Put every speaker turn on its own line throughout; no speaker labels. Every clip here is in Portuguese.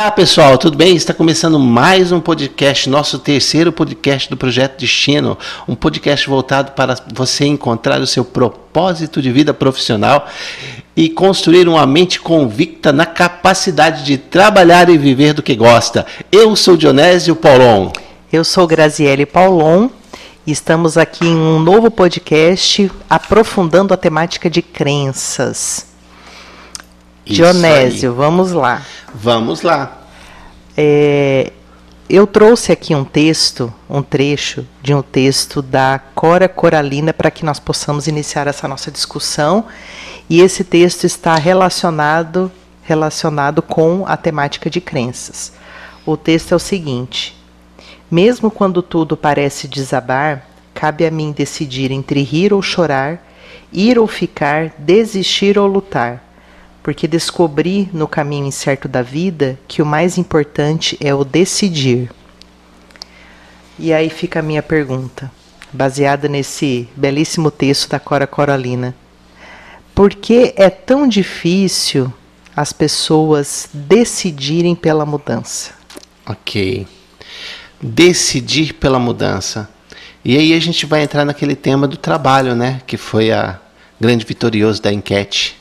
Olá pessoal, tudo bem? Está começando mais um podcast, nosso terceiro podcast do Projeto Destino, um podcast voltado para você encontrar o seu propósito de vida profissional e construir uma mente convicta na capacidade de trabalhar e viver do que gosta. Eu sou Dionésio Paulon.
Eu sou Graziele Paulon estamos aqui em um novo podcast aprofundando a temática de crenças. Dionésio, vamos lá.
Vamos lá.
É, eu trouxe aqui um texto, um trecho de um texto da Cora Coralina para que nós possamos iniciar essa nossa discussão. E esse texto está relacionado relacionado com a temática de crenças. O texto é o seguinte: Mesmo quando tudo parece desabar, cabe a mim decidir entre rir ou chorar, ir ou ficar, desistir ou lutar porque descobri no caminho incerto da vida que o mais importante é o decidir. E aí fica a minha pergunta, baseada nesse belíssimo texto da Cora Coralina. Por que é tão difícil as pessoas decidirem pela mudança?
Ok. Decidir pela mudança. E aí a gente vai entrar naquele tema do trabalho, né? Que foi a grande vitorioso da enquete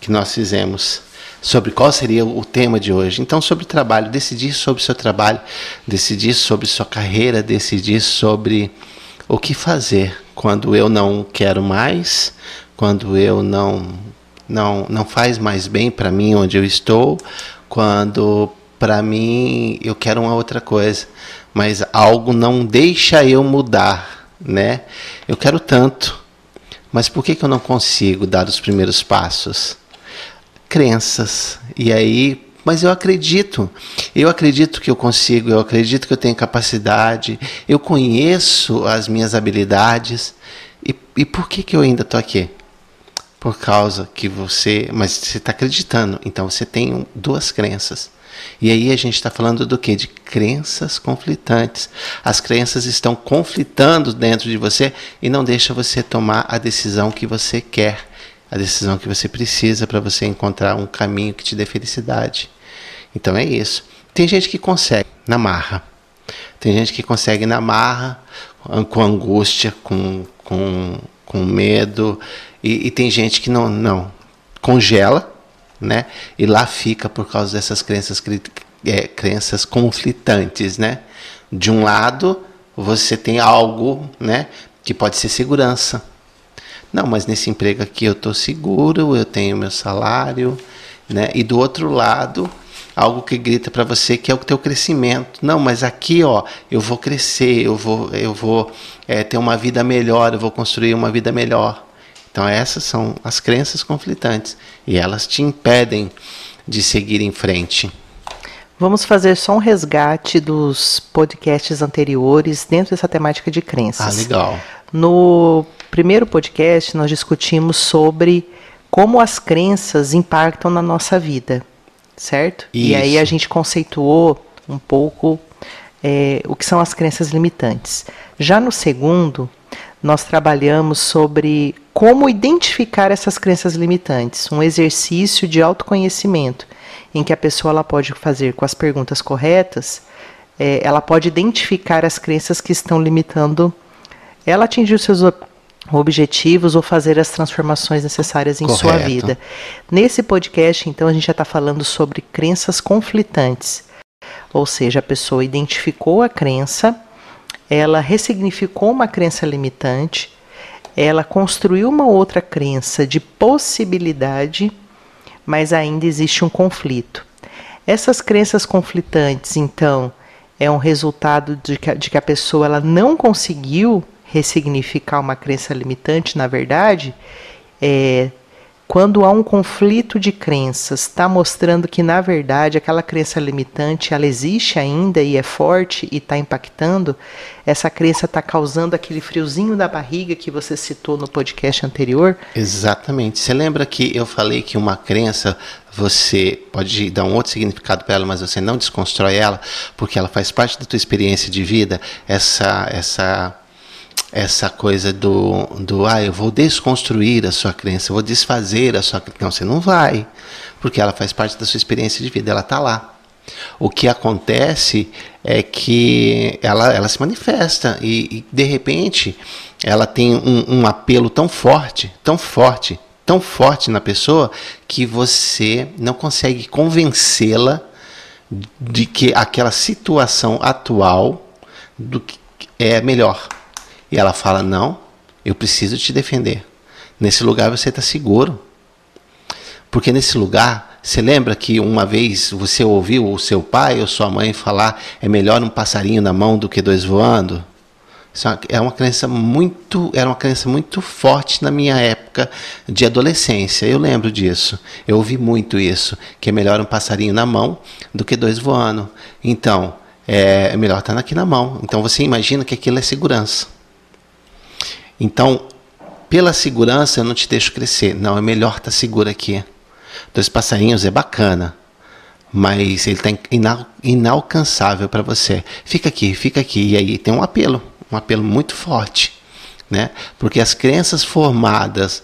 que nós fizemos sobre qual seria o tema de hoje. Então, sobre trabalho, decidir sobre seu trabalho, decidir sobre sua carreira, decidir sobre o que fazer quando eu não quero mais, quando eu não não não faz mais bem para mim onde eu estou, quando para mim eu quero uma outra coisa, mas algo não deixa eu mudar, né? Eu quero tanto, mas por que, que eu não consigo dar os primeiros passos? Crenças. E aí, mas eu acredito. Eu acredito que eu consigo, eu acredito que eu tenho capacidade, eu conheço as minhas habilidades. E, e por que, que eu ainda estou aqui? Por causa que você. Mas você está acreditando. Então você tem duas crenças. E aí a gente está falando do que? De crenças conflitantes. As crenças estão conflitando dentro de você e não deixa você tomar a decisão que você quer a decisão que você precisa para você encontrar um caminho que te dê felicidade. Então é isso. Tem gente que consegue na marra. Tem gente que consegue na marra, com angústia, com, com, com medo. E, e tem gente que não, não. Congela, né? E lá fica por causa dessas crenças, é, crenças conflitantes, né? De um lado, você tem algo, né? Que pode ser segurança não, mas nesse emprego aqui eu estou seguro, eu tenho meu salário, né? E do outro lado, algo que grita para você que é o teu crescimento. Não, mas aqui, ó, eu vou crescer, eu vou, eu vou é, ter uma vida melhor, eu vou construir uma vida melhor. Então essas são as crenças conflitantes e elas te impedem de seguir em frente.
Vamos fazer só um resgate dos podcasts anteriores dentro dessa temática de crenças.
Ah, legal.
No primeiro podcast, nós discutimos sobre como as crenças impactam na nossa vida, certo? Isso. E aí a gente conceituou um pouco é, o que são as crenças limitantes. Já no segundo, nós trabalhamos sobre como identificar essas crenças limitantes, um exercício de autoconhecimento, em que a pessoa ela pode fazer com as perguntas corretas, é, ela pode identificar as crenças que estão limitando ela atingir os seus objetivos ou fazer as transformações necessárias em Correto. sua vida. Nesse podcast, então, a gente já está falando sobre crenças conflitantes. Ou seja, a pessoa identificou a crença, ela ressignificou uma crença limitante, ela construiu uma outra crença de possibilidade, mas ainda existe um conflito. Essas crenças conflitantes, então, é um resultado de que, de que a pessoa ela não conseguiu ressignificar uma crença limitante, na verdade, é quando há um conflito de crenças, está mostrando que na verdade aquela crença limitante ela existe ainda e é forte e está impactando. Essa crença está causando aquele friozinho da barriga que você citou no podcast anterior.
Exatamente. Você lembra que eu falei que uma crença você pode dar um outro significado para ela, mas você não desconstrói ela, porque ela faz parte da tua experiência de vida. Essa essa essa coisa do, do ah, eu vou desconstruir a sua crença, eu vou desfazer a sua crença. Não, você não vai, porque ela faz parte da sua experiência de vida, ela está lá. O que acontece é que ela, ela se manifesta e, e de repente ela tem um, um apelo tão forte, tão forte, tão forte na pessoa que você não consegue convencê-la de que aquela situação atual do que é melhor. E ela fala: Não, eu preciso te defender. Nesse lugar você está seguro. Porque nesse lugar, você lembra que uma vez você ouviu o seu pai ou sua mãe falar: é melhor um passarinho na mão do que dois voando? Isso é uma crença muito, era uma crença muito forte na minha época de adolescência. Eu lembro disso. Eu ouvi muito isso, que é melhor um passarinho na mão do que dois voando. Então, é, é melhor estar aqui na mão. Então você imagina que aquilo é segurança. Então, pela segurança eu não te deixo crescer. Não, é melhor estar seguro aqui. Dois passarinhos é bacana, mas ele está inal inalcançável para você. Fica aqui, fica aqui. E aí tem um apelo, um apelo muito forte. Né? Porque as crenças formadas,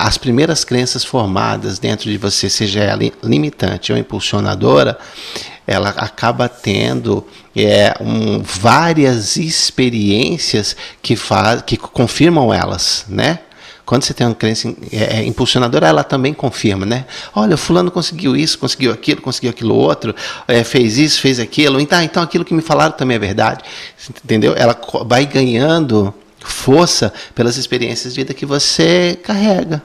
as primeiras crenças formadas dentro de você, seja ela limitante ou impulsionadora, ela acaba tendo é, um, várias experiências que, faz, que confirmam elas, né? Quando você tem uma crença é, é, impulsionadora, ela também confirma, né? Olha, fulano conseguiu isso, conseguiu aquilo, conseguiu aquilo outro, é, fez isso, fez aquilo. Então, então aquilo que me falaram também é verdade, entendeu? Ela vai ganhando força pelas experiências de vida que você carrega.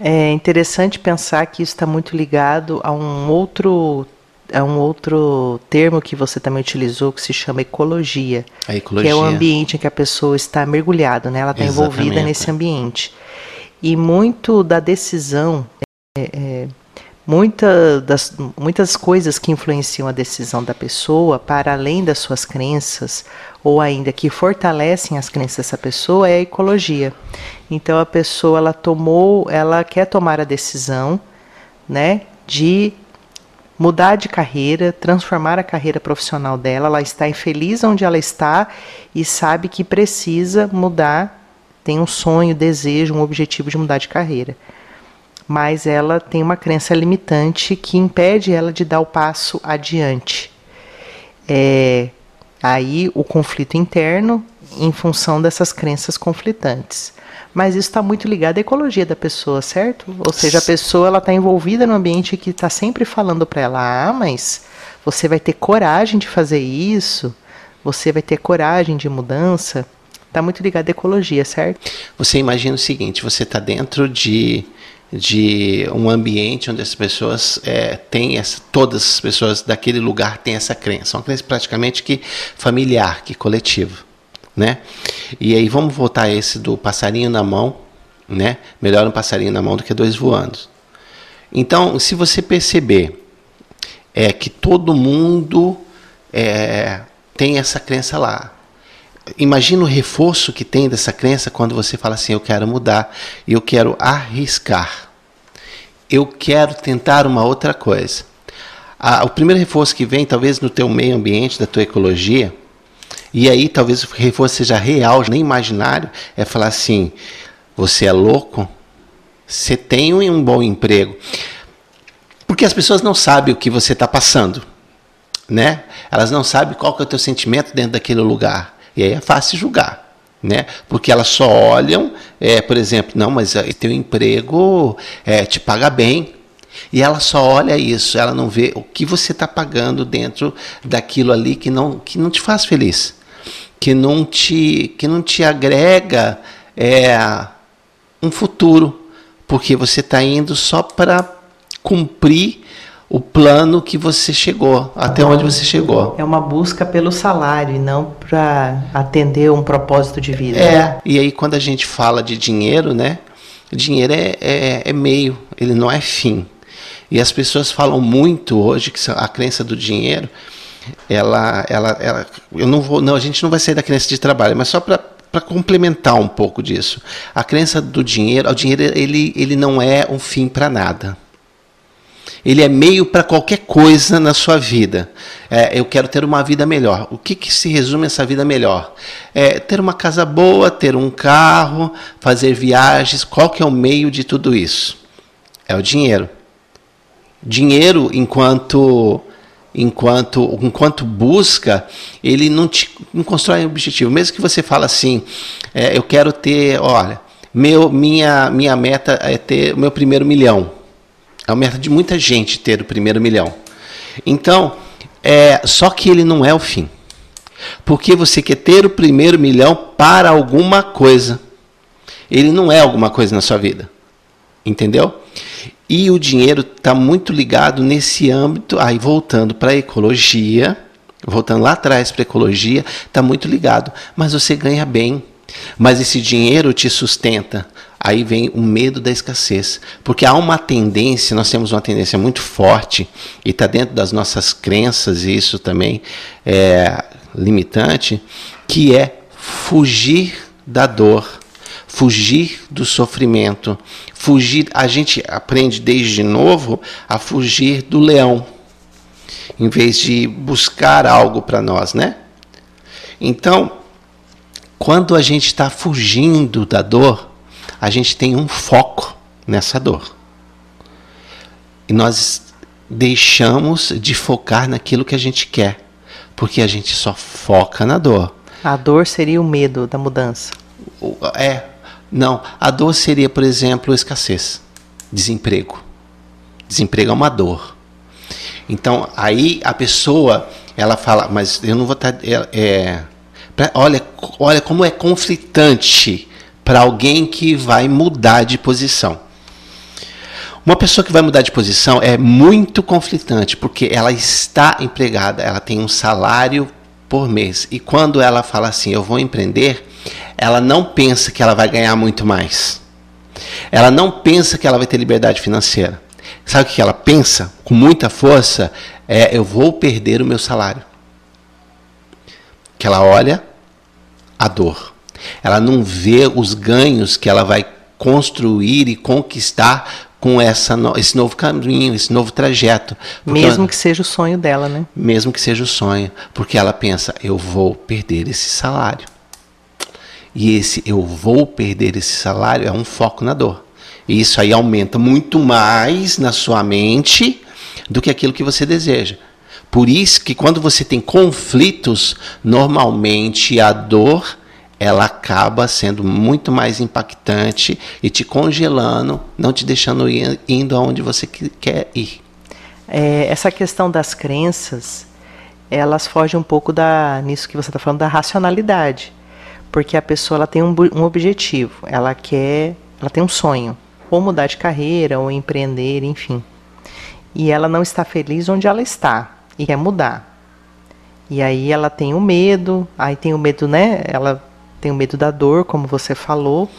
É interessante pensar que isso está muito ligado a um outro é um outro termo que você também utilizou que se chama ecologia,
ecologia.
que é o ambiente em que a pessoa está mergulhada, né? Ela está envolvida nesse ambiente. E muito da decisão, é, é, muita das, muitas coisas que influenciam a decisão da pessoa, para além das suas crenças, ou ainda que fortalecem as crenças dessa pessoa, é a ecologia. Então a pessoa ela tomou, ela quer tomar a decisão, né, de mudar de carreira, transformar a carreira profissional dela. Ela está infeliz onde ela está e sabe que precisa mudar, tem um sonho, desejo, um objetivo de mudar de carreira. Mas ela tem uma crença limitante que impede ela de dar o passo adiante. É aí o conflito interno em função dessas crenças conflitantes mas isso está muito ligado à ecologia da pessoa, certo? Ou seja, a pessoa ela está envolvida no ambiente que está sempre falando para ela, ah, mas você vai ter coragem de fazer isso, você vai ter coragem de mudança. Está muito ligado à ecologia, certo?
Você imagina o seguinte: você está dentro de de um ambiente onde as pessoas é, têm essa, todas as pessoas daquele lugar têm essa crença, uma crença praticamente que familiar, que coletiva né? E aí vamos voltar a esse do passarinho na mão, né? Melhor um passarinho na mão do que dois voando. Então, se você perceber é que todo mundo é, tem essa crença lá. Imagina o reforço que tem dessa crença quando você fala assim: eu quero mudar, eu quero arriscar, eu quero tentar uma outra coisa. Ah, o primeiro reforço que vem, talvez no teu meio ambiente, da tua ecologia, e aí talvez o reforço seja real, nem imaginário, é falar assim: você é louco? Você tem um bom emprego. Porque as pessoas não sabem o que você está passando. Né? Elas não sabem qual que é o teu sentimento dentro daquele lugar. E aí é fácil julgar. Né? Porque elas só olham, é, por exemplo, não, mas é, teu emprego é, te paga bem. E ela só olha isso, ela não vê o que você está pagando dentro daquilo ali que não, que não te faz feliz que não te, que não te agrega é, um futuro, porque você está indo só para cumprir o plano que você chegou, até onde você chegou.
É uma busca pelo salário e não para atender um propósito de vida.
É, e aí quando a gente fala de dinheiro, né? Dinheiro é, é, é meio, ele não é fim. E as pessoas falam muito hoje que a crença do dinheiro ela, ela, ela, eu não vou, não, a gente não vai sair da crença de trabalho, mas só para para complementar um pouco disso, a crença do dinheiro, o dinheiro ele, ele não é um fim para nada. Ele é meio para qualquer coisa na sua vida. É, eu quero ter uma vida melhor. O que, que se resume essa vida melhor? É ter uma casa boa, ter um carro, fazer viagens. Qual que é o meio de tudo isso? É o dinheiro. Dinheiro enquanto enquanto, enquanto busca, ele não, te, não constrói um objetivo. Mesmo que você fale assim, é, eu quero ter, olha, meu, minha, minha meta é ter o meu primeiro milhão. É a meta de muita gente ter o primeiro milhão. Então, é, só que ele não é o fim. Porque você quer ter o primeiro milhão para alguma coisa. Ele não é alguma coisa na sua vida. Entendeu? E o dinheiro está muito ligado nesse âmbito. Aí, voltando para a ecologia, voltando lá atrás para a ecologia, está muito ligado. Mas você ganha bem. Mas esse dinheiro te sustenta. Aí vem o medo da escassez. Porque há uma tendência, nós temos uma tendência muito forte, e está dentro das nossas crenças, e isso também é limitante, que é fugir da dor fugir do sofrimento, fugir, a gente aprende desde novo a fugir do leão, em vez de buscar algo para nós, né? Então, quando a gente está fugindo da dor, a gente tem um foco nessa dor. E nós deixamos de focar naquilo que a gente quer, porque a gente só foca na dor.
A dor seria o medo da mudança.
É, não, a dor seria, por exemplo, escassez, desemprego. Desemprego é uma dor. Então, aí a pessoa, ela fala, mas eu não vou estar. Tá, é, é, olha, olha como é conflitante para alguém que vai mudar de posição. Uma pessoa que vai mudar de posição é muito conflitante, porque ela está empregada, ela tem um salário por mês. E quando ela fala assim, eu vou empreender, ela não pensa que ela vai ganhar muito mais. Ela não pensa que ela vai ter liberdade financeira. Sabe o que ela pensa com muita força? É eu vou perder o meu salário. Que ela olha a dor. Ela não vê os ganhos que ela vai construir e conquistar com essa, esse novo caminho, esse novo trajeto.
Mesmo ela, que seja o sonho dela, né?
Mesmo que seja o sonho. Porque ela pensa, eu vou perder esse salário. E esse eu vou perder esse salário é um foco na dor. E isso aí aumenta muito mais na sua mente do que aquilo que você deseja. Por isso que quando você tem conflitos, normalmente a dor ela acaba sendo muito mais impactante e te congelando, não te deixando ir, indo aonde você quer ir.
É, essa questão das crenças, elas fogem um pouco da nisso que você está falando da racionalidade porque a pessoa ela tem um, um objetivo, ela quer, ela tem um sonho, ou mudar de carreira, ou empreender, enfim. E ela não está feliz onde ela está e quer mudar. E aí ela tem o medo, aí tem o medo, né? Ela tem o medo da dor, como você falou.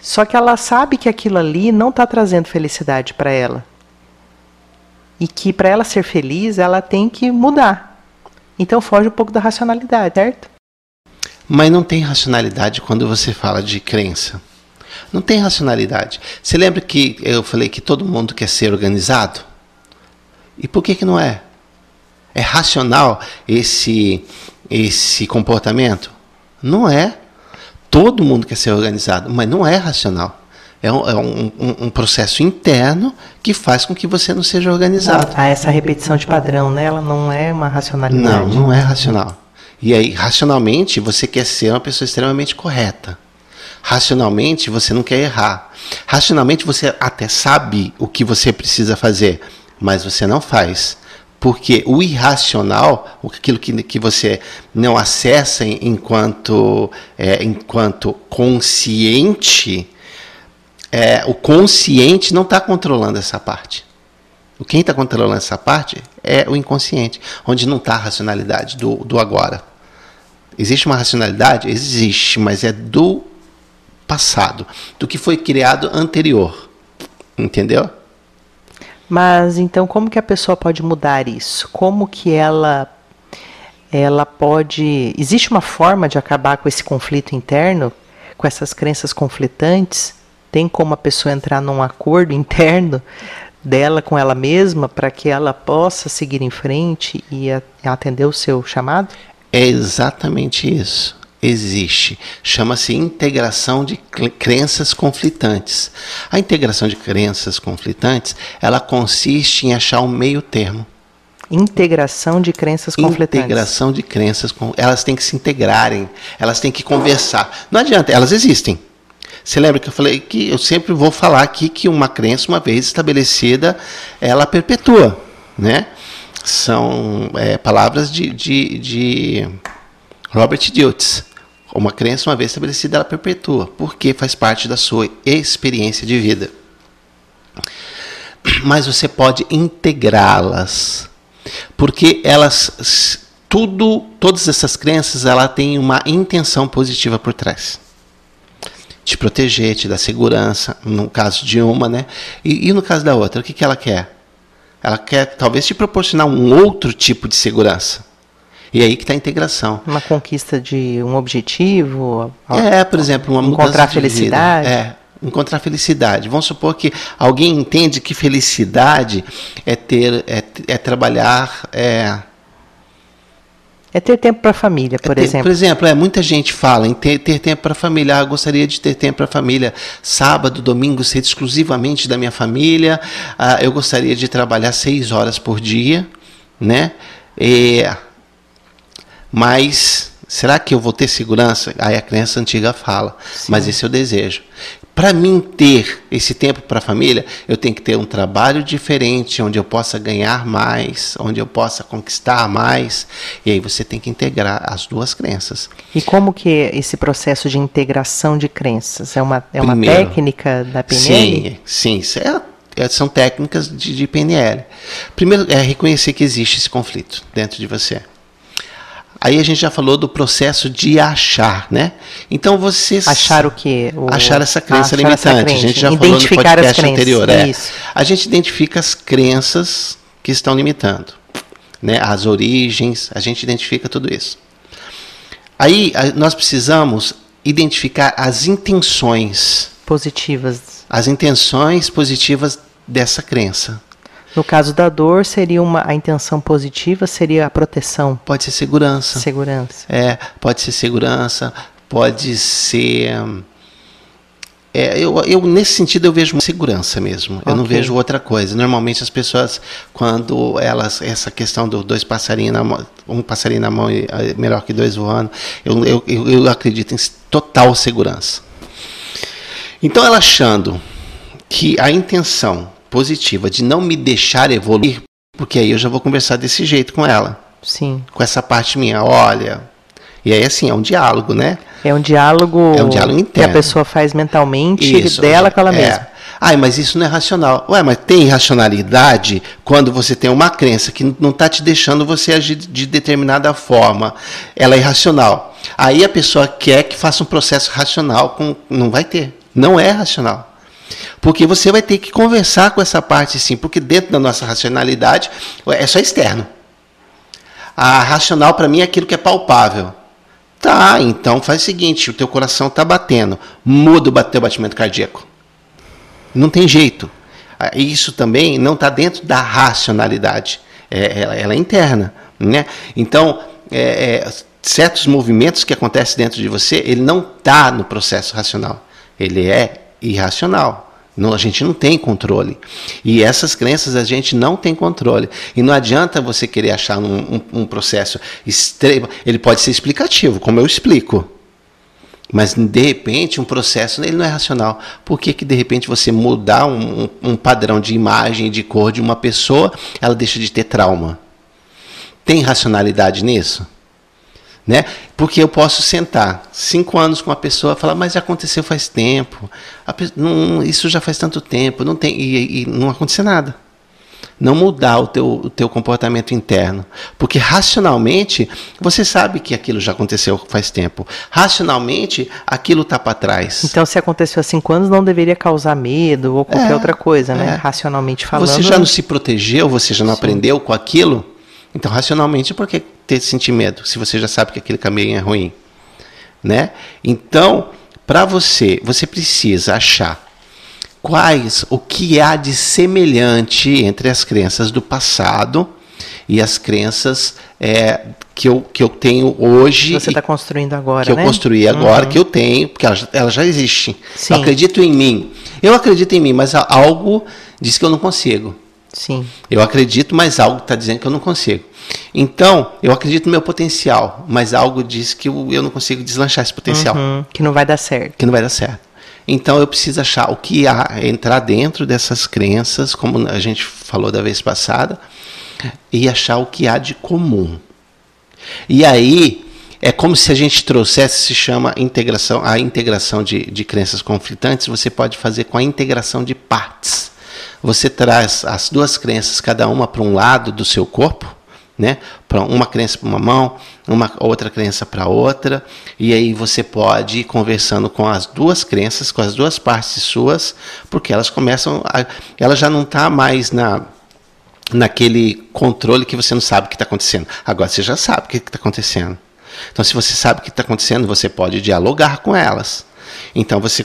Só que ela sabe que aquilo ali não está trazendo felicidade para ela. E que para ela ser feliz, ela tem que mudar. Então foge um pouco da racionalidade, certo?
Mas não tem racionalidade quando você fala de crença. Não tem racionalidade. Você lembra que eu falei que todo mundo quer ser organizado? E por que, que não é? É racional esse, esse comportamento? Não é. Todo mundo quer ser organizado, mas não é racional. É um, é um, um, um processo interno que faz com que você não seja organizado.
Ah, essa repetição de padrão, né? Ela não é uma racionalidade.
Não, não é racional. E aí, racionalmente, você quer ser uma pessoa extremamente correta. Racionalmente, você não quer errar. Racionalmente, você até sabe o que você precisa fazer, mas você não faz. Porque o irracional, aquilo que, que você não acessa enquanto, é, enquanto consciente, é, o consciente não está controlando essa parte. Quem está controlando essa parte é o inconsciente, onde não está a racionalidade do, do agora. Existe uma racionalidade? Existe, mas é do passado, do que foi criado anterior. Entendeu?
Mas então como que a pessoa pode mudar isso? Como que ela ela pode existe uma forma de acabar com esse conflito interno, com essas crenças conflitantes? Tem como a pessoa entrar num acordo interno dela com ela mesma para que ela possa seguir em frente e atender o seu chamado?
É exatamente isso. Existe. Chama-se integração de crenças conflitantes. A integração de crenças conflitantes, ela consiste em achar um meio termo.
Integração de crenças conflitantes.
Integração de crenças, elas têm que se integrarem, elas têm que conversar. Não adianta, elas existem. Você lembra que eu falei que eu sempre vou falar aqui que uma crença, uma vez estabelecida, ela perpetua, né? São é, palavras de, de, de Robert Diltz. Uma crença, uma vez estabelecida, ela perpetua, porque faz parte da sua experiência de vida. Mas você pode integrá-las porque elas tudo, todas essas crenças, ela tem uma intenção positiva por trás. Te proteger, te dar segurança, no caso de uma, né? E, e no caso da outra, o que, que ela quer? Ela quer talvez te proporcionar um outro tipo de segurança. E aí que está a integração.
Uma conquista de um objetivo.
É, por exemplo, uma mudança
encontrar felicidade.
É, encontrar felicidade. Vamos supor que alguém entende que felicidade é ter, é, é trabalhar, é,
é ter tempo para a família, por é ter, exemplo.
Por exemplo, é, muita gente fala em ter, ter tempo para a família. Ah, gostaria de ter tempo para a família. Sábado, domingo, ser exclusivamente da minha família. Ah, eu gostaria de trabalhar seis horas por dia, né? E, mas será que eu vou ter segurança? Aí a crença antiga fala. Sim. Mas esse é o desejo para mim ter esse tempo para a família, eu tenho que ter um trabalho diferente, onde eu possa ganhar mais, onde eu possa conquistar mais. E aí você tem que integrar as duas crenças.
E como que é esse processo de integração de crenças? É uma, é uma Primeiro, técnica da PNL?
Sim, sim. É, é, são técnicas de, de PNL. Primeiro é reconhecer que existe esse conflito dentro de você. Aí a gente já falou do processo de achar, né? Então você
achar o que?
Achar essa crença achar limitante. Essa crença. A gente já falou no podcast anterior, é. A gente identifica as crenças que estão limitando, né? As origens, a gente identifica tudo isso. Aí nós precisamos identificar as intenções
positivas.
As intenções positivas dessa crença.
No caso da dor, seria uma a intenção positiva seria a proteção.
Pode ser segurança.
Segurança.
É, pode ser segurança, pode ser é, eu, eu, nesse sentido eu vejo segurança mesmo. Okay. Eu não vejo outra coisa. Normalmente as pessoas, quando elas essa questão dos dois passarinhos na mão, um passarinho na mão é melhor que dois voando, eu, eu, eu acredito em total segurança. Então ela achando que a intenção positiva de não me deixar evoluir, porque aí eu já vou conversar desse jeito com ela.
Sim.
Com essa parte minha, olha. E aí assim, é um diálogo, né?
É um diálogo,
é um diálogo interno.
que a pessoa faz mentalmente isso, dela com ela é. mesma.
Ai, mas isso não é racional. Ué, mas tem racionalidade quando você tem uma crença que não está te deixando você agir de determinada forma. Ela é irracional. Aí a pessoa quer que faça um processo racional, com, não vai ter. Não é racional. Porque você vai ter que conversar com essa parte sim, porque dentro da nossa racionalidade é só externo. A racional para mim é aquilo que é palpável. Tá, então faz o seguinte, o teu coração está batendo, muda o teu batimento cardíaco. Não tem jeito. Ah, isso também não está dentro da racionalidade. É, ela, ela, é interna. Né? Então, é, é, certos movimentos que acontecem dentro de você, ele não está no processo racional. Ele é irracional. Não, a gente não tem controle. E essas crenças a gente não tem controle. E não adianta você querer achar um, um, um processo extremo. Ele pode ser explicativo, como eu explico. Mas de repente um processo ele não é racional. Por que, que de repente você mudar um, um padrão de imagem, de cor de uma pessoa, ela deixa de ter trauma? Tem racionalidade nisso? Né? Porque eu posso sentar cinco anos com uma pessoa e falar, mas já aconteceu faz tempo, pessoa, não, isso já faz tanto tempo, não tem e, e, não acontecer nada. Não mudar o teu, o teu comportamento interno. Porque racionalmente, você sabe que aquilo já aconteceu faz tempo. Racionalmente, aquilo está para trás.
Então, se aconteceu há cinco anos, não deveria causar medo ou qualquer é, outra coisa, né? É. Racionalmente falando.
Você já não se protegeu, você já não Sim. aprendeu com aquilo? Então, racionalmente, por que ter sentir medo se você já sabe que aquele caminho é ruim, né? Então, para você, você precisa achar quais o que há de semelhante entre as crenças do passado e as crenças é, que, eu, que eu tenho hoje.
Você está construindo agora,
Que
né?
eu construí agora, uhum. que eu tenho, porque ela, ela já existe. Sim. Eu acredito em mim. Eu acredito em mim, mas algo diz que eu não consigo.
Sim.
Eu acredito, mas algo está dizendo que eu não consigo. Então, eu acredito no meu potencial, mas algo diz que eu, eu não consigo deslanchar esse potencial. Uhum,
que não vai dar certo.
Que não vai dar certo. Então, eu preciso achar o que há, entrar dentro dessas crenças, como a gente falou da vez passada, e achar o que há de comum. E aí, é como se a gente trouxesse, se chama integração, a integração de, de crenças conflitantes, você pode fazer com a integração de partes você traz as duas crenças, cada uma para um lado do seu corpo, né? Para uma crença para uma mão, uma outra crença para outra, e aí você pode ir conversando com as duas crenças, com as duas partes suas, porque elas começam, a, ela já não está mais na naquele controle que você não sabe o que está acontecendo. Agora você já sabe o que está acontecendo. Então, se você sabe o que está acontecendo, você pode dialogar com elas. Então, você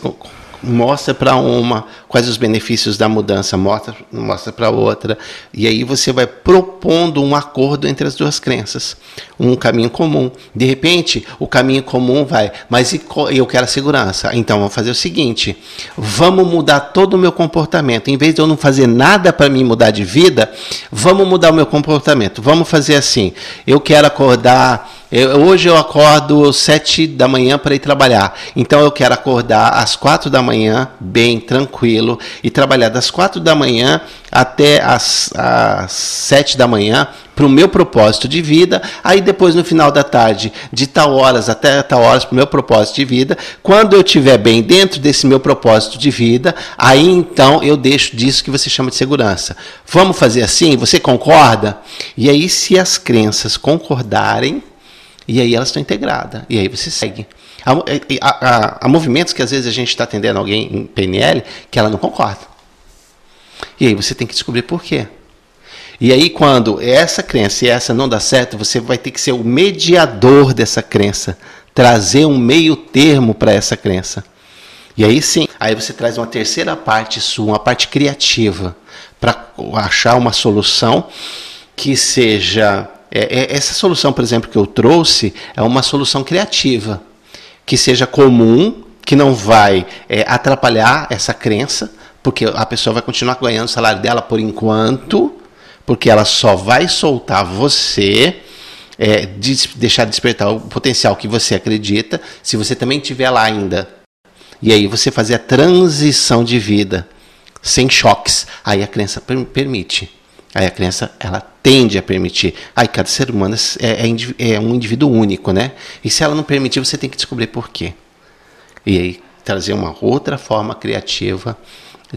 mostra para uma quais os benefícios da mudança, mostra, mostra para outra, e aí você vai propondo um acordo entre as duas crenças, um caminho comum. De repente, o caminho comum vai, mas eu quero a segurança, então vamos fazer o seguinte: vamos mudar todo o meu comportamento. Em vez de eu não fazer nada para me mudar de vida, vamos mudar o meu comportamento. Vamos fazer assim: eu quero acordar eu, hoje eu acordo sete da manhã para ir trabalhar. Então eu quero acordar às quatro da manhã, bem tranquilo, e trabalhar das quatro da manhã até às, às sete da manhã para o meu propósito de vida. Aí depois no final da tarde, de tal horas até tal horas para o meu propósito de vida. Quando eu estiver bem dentro desse meu propósito de vida, aí então eu deixo disso que você chama de segurança. Vamos fazer assim? Você concorda? E aí se as crenças concordarem e aí elas estão integradas. E aí você segue. Há, há, há movimentos que às vezes a gente está atendendo alguém em PNL que ela não concorda. E aí você tem que descobrir por quê. E aí, quando essa crença e essa não dá certo, você vai ter que ser o mediador dessa crença, trazer um meio termo para essa crença. E aí sim, aí você traz uma terceira parte sua, uma parte criativa, para achar uma solução que seja é, é, essa solução, por exemplo, que eu trouxe é uma solução criativa, que seja comum, que não vai é, atrapalhar essa crença, porque a pessoa vai continuar ganhando o salário dela por enquanto, porque ela só vai soltar você, é, de, deixar despertar o potencial que você acredita, se você também estiver lá ainda. E aí você fazer a transição de vida sem choques. Aí a crença permite. Aí a crença ela tende a permitir. Aí cada ser humano é, é, é, um indivíduo único, né? E se ela não permitir, você tem que descobrir por quê. E aí trazer uma outra forma criativa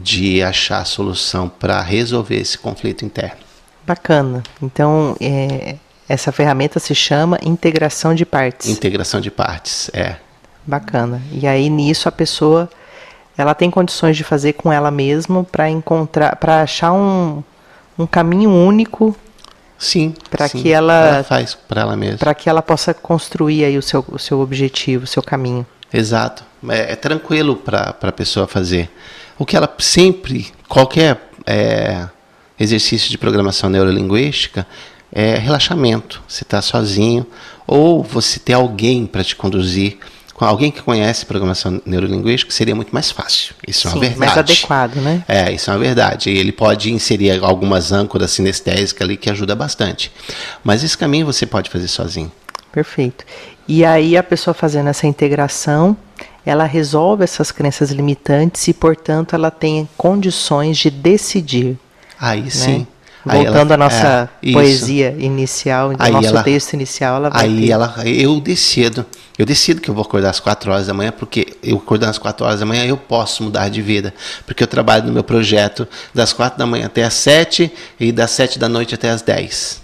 de achar a solução para resolver esse conflito interno.
Bacana. Então, é, essa ferramenta se chama integração de partes.
Integração de partes, é.
Bacana. E aí nisso a pessoa ela tem condições de fazer com ela mesma para encontrar, para achar um, um caminho único
Sim.
Para que ela,
ela faz para ela mesma.
Para que ela possa construir aí o seu, o seu objetivo, o seu caminho.
Exato. É, é tranquilo para a pessoa fazer. O que ela sempre, qualquer é, exercício de programação neurolinguística, é relaxamento. Você está sozinho ou você ter alguém para te conduzir alguém que conhece programação neurolinguística, seria muito mais fácil. Isso é uma verdade.
mais adequado, né?
É, isso é uma verdade. Ele pode inserir algumas âncoras sinestésicas ali que ajuda bastante. Mas esse caminho você pode fazer sozinho.
Perfeito. E aí a pessoa fazendo essa integração, ela resolve essas crenças limitantes e, portanto, ela tem condições de decidir.
Aí né? sim.
Voltando à nossa é, poesia inicial, do nosso ela, texto inicial, ela vai
Aí
ter.
ela, eu decido. Eu decido que eu vou acordar às 4 horas da manhã, porque eu acordando às 4 horas da manhã eu posso mudar de vida. Porque eu trabalho no meu projeto das 4 da manhã até às 7 e das 7 da noite até às 10.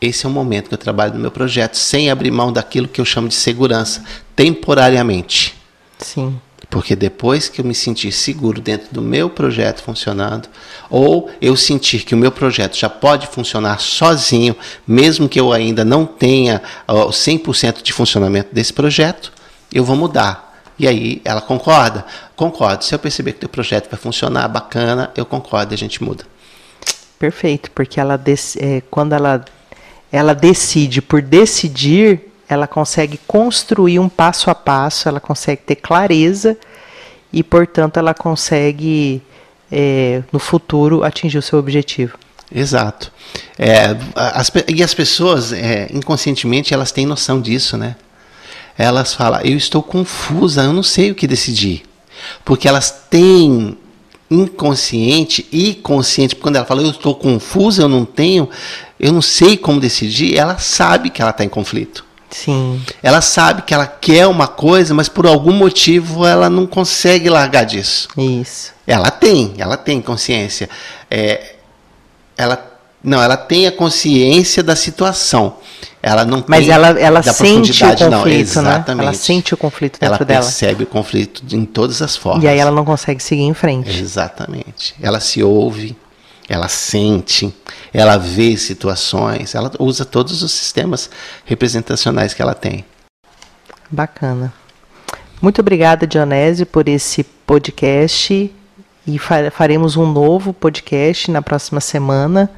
Esse é o momento que eu trabalho no meu projeto, sem abrir mão daquilo que eu chamo de segurança, temporariamente.
Sim.
Porque depois que eu me sentir seguro dentro do meu projeto funcionando, ou eu sentir que o meu projeto já pode funcionar sozinho, mesmo que eu ainda não tenha o 100% de funcionamento desse projeto, eu vou mudar. E aí ela concorda? Concordo. Se eu perceber que o projeto vai funcionar bacana, eu concordo e a gente muda.
Perfeito, porque ela é, quando ela, ela decide por decidir, ela consegue construir um passo a passo, ela consegue ter clareza e, portanto, ela consegue, é, no futuro, atingir o seu objetivo.
Exato. É, as, e as pessoas, é, inconscientemente, elas têm noção disso, né? Elas falam, eu estou confusa, eu não sei o que decidir. Porque elas têm inconsciente e consciente, quando ela fala, eu estou confusa, eu não tenho, eu não sei como decidir, ela sabe que ela está em conflito.
Sim.
Ela sabe que ela quer uma coisa, mas por algum motivo ela não consegue largar disso.
Isso.
Ela tem, ela tem consciência. É, ela não, ela tem a consciência da situação. Ela não
Mas
tem
ela, ela
da
sente o conflito,
não.
né?
Exatamente.
Ela sente o conflito dentro
ela
dela.
percebe o conflito em todas as formas.
E aí ela não consegue seguir em frente.
Exatamente. Ela se ouve, ela sente, ela vê situações, ela usa todos os sistemas representacionais que ela tem.
Bacana. Muito obrigada, Dionésio, por esse podcast. E faremos um novo podcast na próxima semana.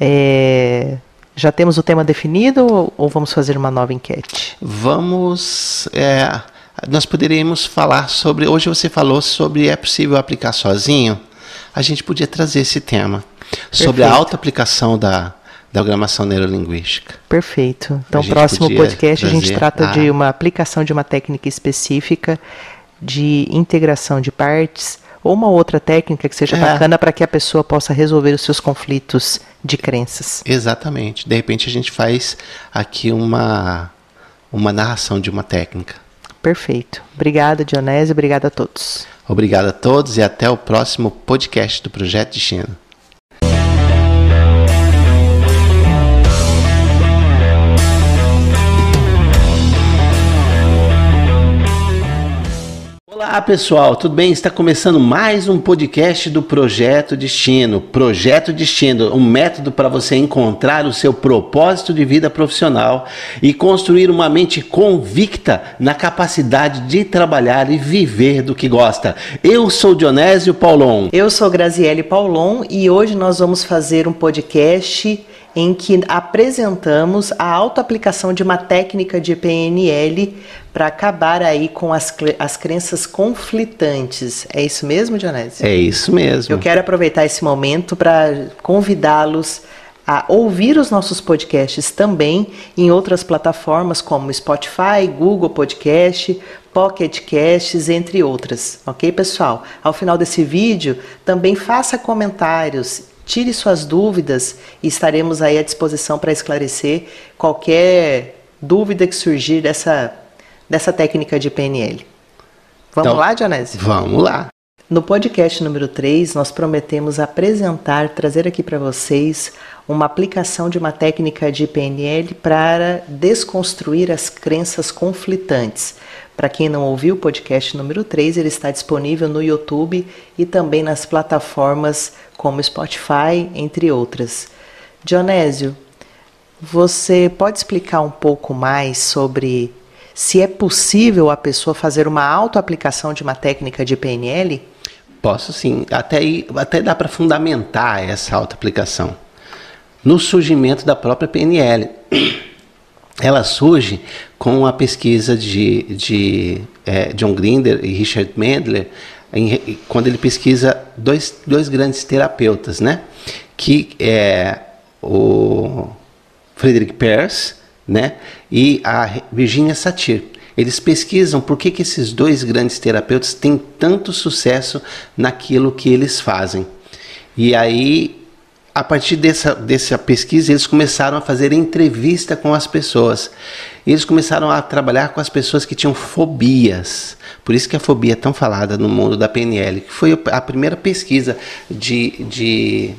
É, já temos o tema definido ou vamos fazer uma nova enquete?
Vamos. É, nós poderíamos falar sobre. Hoje você falou sobre é possível aplicar sozinho. A gente podia trazer esse tema sobre a alta aplicação da, da programação neurolinguística.
Perfeito. Então, próximo podcast a gente trata a... de uma aplicação de uma técnica específica de integração de partes ou uma outra técnica que seja é. bacana para que a pessoa possa resolver os seus conflitos de crenças.
Exatamente. De repente a gente faz aqui uma uma narração de uma técnica.
Perfeito. Obrigada, Dionésio. Obrigada a todos.
Obrigado a todos e até o próximo podcast do Projeto Destino. Olá pessoal, tudo bem? Está começando mais um podcast do Projeto Destino. Projeto Destino, um método para você encontrar o seu propósito de vida profissional e construir uma mente convicta na capacidade de trabalhar e viver do que gosta. Eu sou Dionésio Paulon.
Eu sou Graziele Paulon e hoje nós vamos fazer um podcast em que apresentamos a autoaplicação de uma técnica de PNL para acabar aí com as, as crenças conflitantes. É isso mesmo, Dionésio?
É isso mesmo.
Eu quero aproveitar esse momento para convidá-los a ouvir os nossos podcasts também em outras plataformas como Spotify, Google Podcast, Pocket Casts, entre outras. Ok, pessoal? Ao final desse vídeo, também faça comentários Tire suas dúvidas e estaremos aí à disposição para esclarecer qualquer dúvida que surgir dessa, dessa técnica de PNL. Vamos então, lá, Dionésio?
Vamos lá.
No podcast número 3, nós prometemos apresentar, trazer aqui para vocês uma aplicação de uma técnica de PNL para desconstruir as crenças conflitantes. Para quem não ouviu o podcast número 3, ele está disponível no YouTube e também nas plataformas como Spotify, entre outras. Dionésio, você pode explicar um pouco mais sobre se é possível a pessoa fazer uma autoaplicação de uma técnica de PNL?
Posso sim. Até, aí, até dá para fundamentar essa autoaplicação no surgimento da própria PNL ela surge com a pesquisa de, de é, John Grinder e Richard Mendler, em, quando ele pesquisa dois, dois grandes terapeutas, né? Que é o Frederick Peirce, né? E a Virginia Satir. Eles pesquisam por que, que esses dois grandes terapeutas têm tanto sucesso naquilo que eles fazem. E aí a partir dessa, dessa pesquisa, eles começaram a fazer entrevista com as pessoas. Eles começaram a trabalhar com as pessoas que tinham fobias. Por isso que a fobia é tão falada no mundo da PNL, que foi a primeira pesquisa de, de,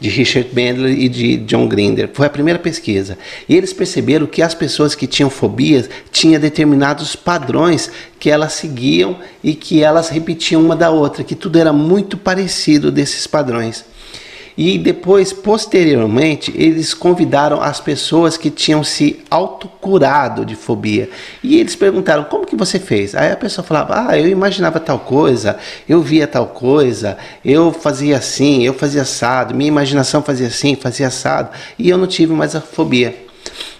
de Richard Bandler e de John Grinder. Foi a primeira pesquisa. E eles perceberam que as pessoas que tinham fobias tinham determinados padrões que elas seguiam e que elas repetiam uma da outra, que tudo era muito parecido desses padrões. E depois, posteriormente, eles convidaram as pessoas que tinham se autocurado de fobia. E eles perguntaram: como que você fez? Aí a pessoa falava: ah, eu imaginava tal coisa, eu via tal coisa, eu fazia assim, eu fazia assado, minha imaginação fazia assim, fazia assado, e eu não tive mais a fobia.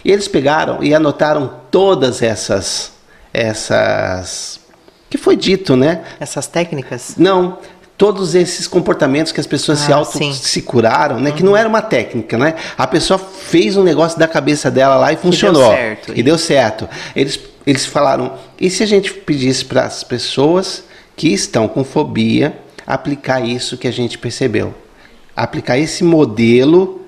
E eles pegaram e anotaram todas essas essas que foi dito, né?
Essas técnicas?
Não, todos esses comportamentos que as pessoas ah, se auto sim. se curaram, né? Uhum. Que não era uma técnica, né? A pessoa fez um negócio da cabeça dela lá e funcionou. E deu certo. E deu certo. Eles, eles falaram, e se a gente pedisse para as pessoas que estão com fobia aplicar isso que a gente percebeu? Aplicar esse modelo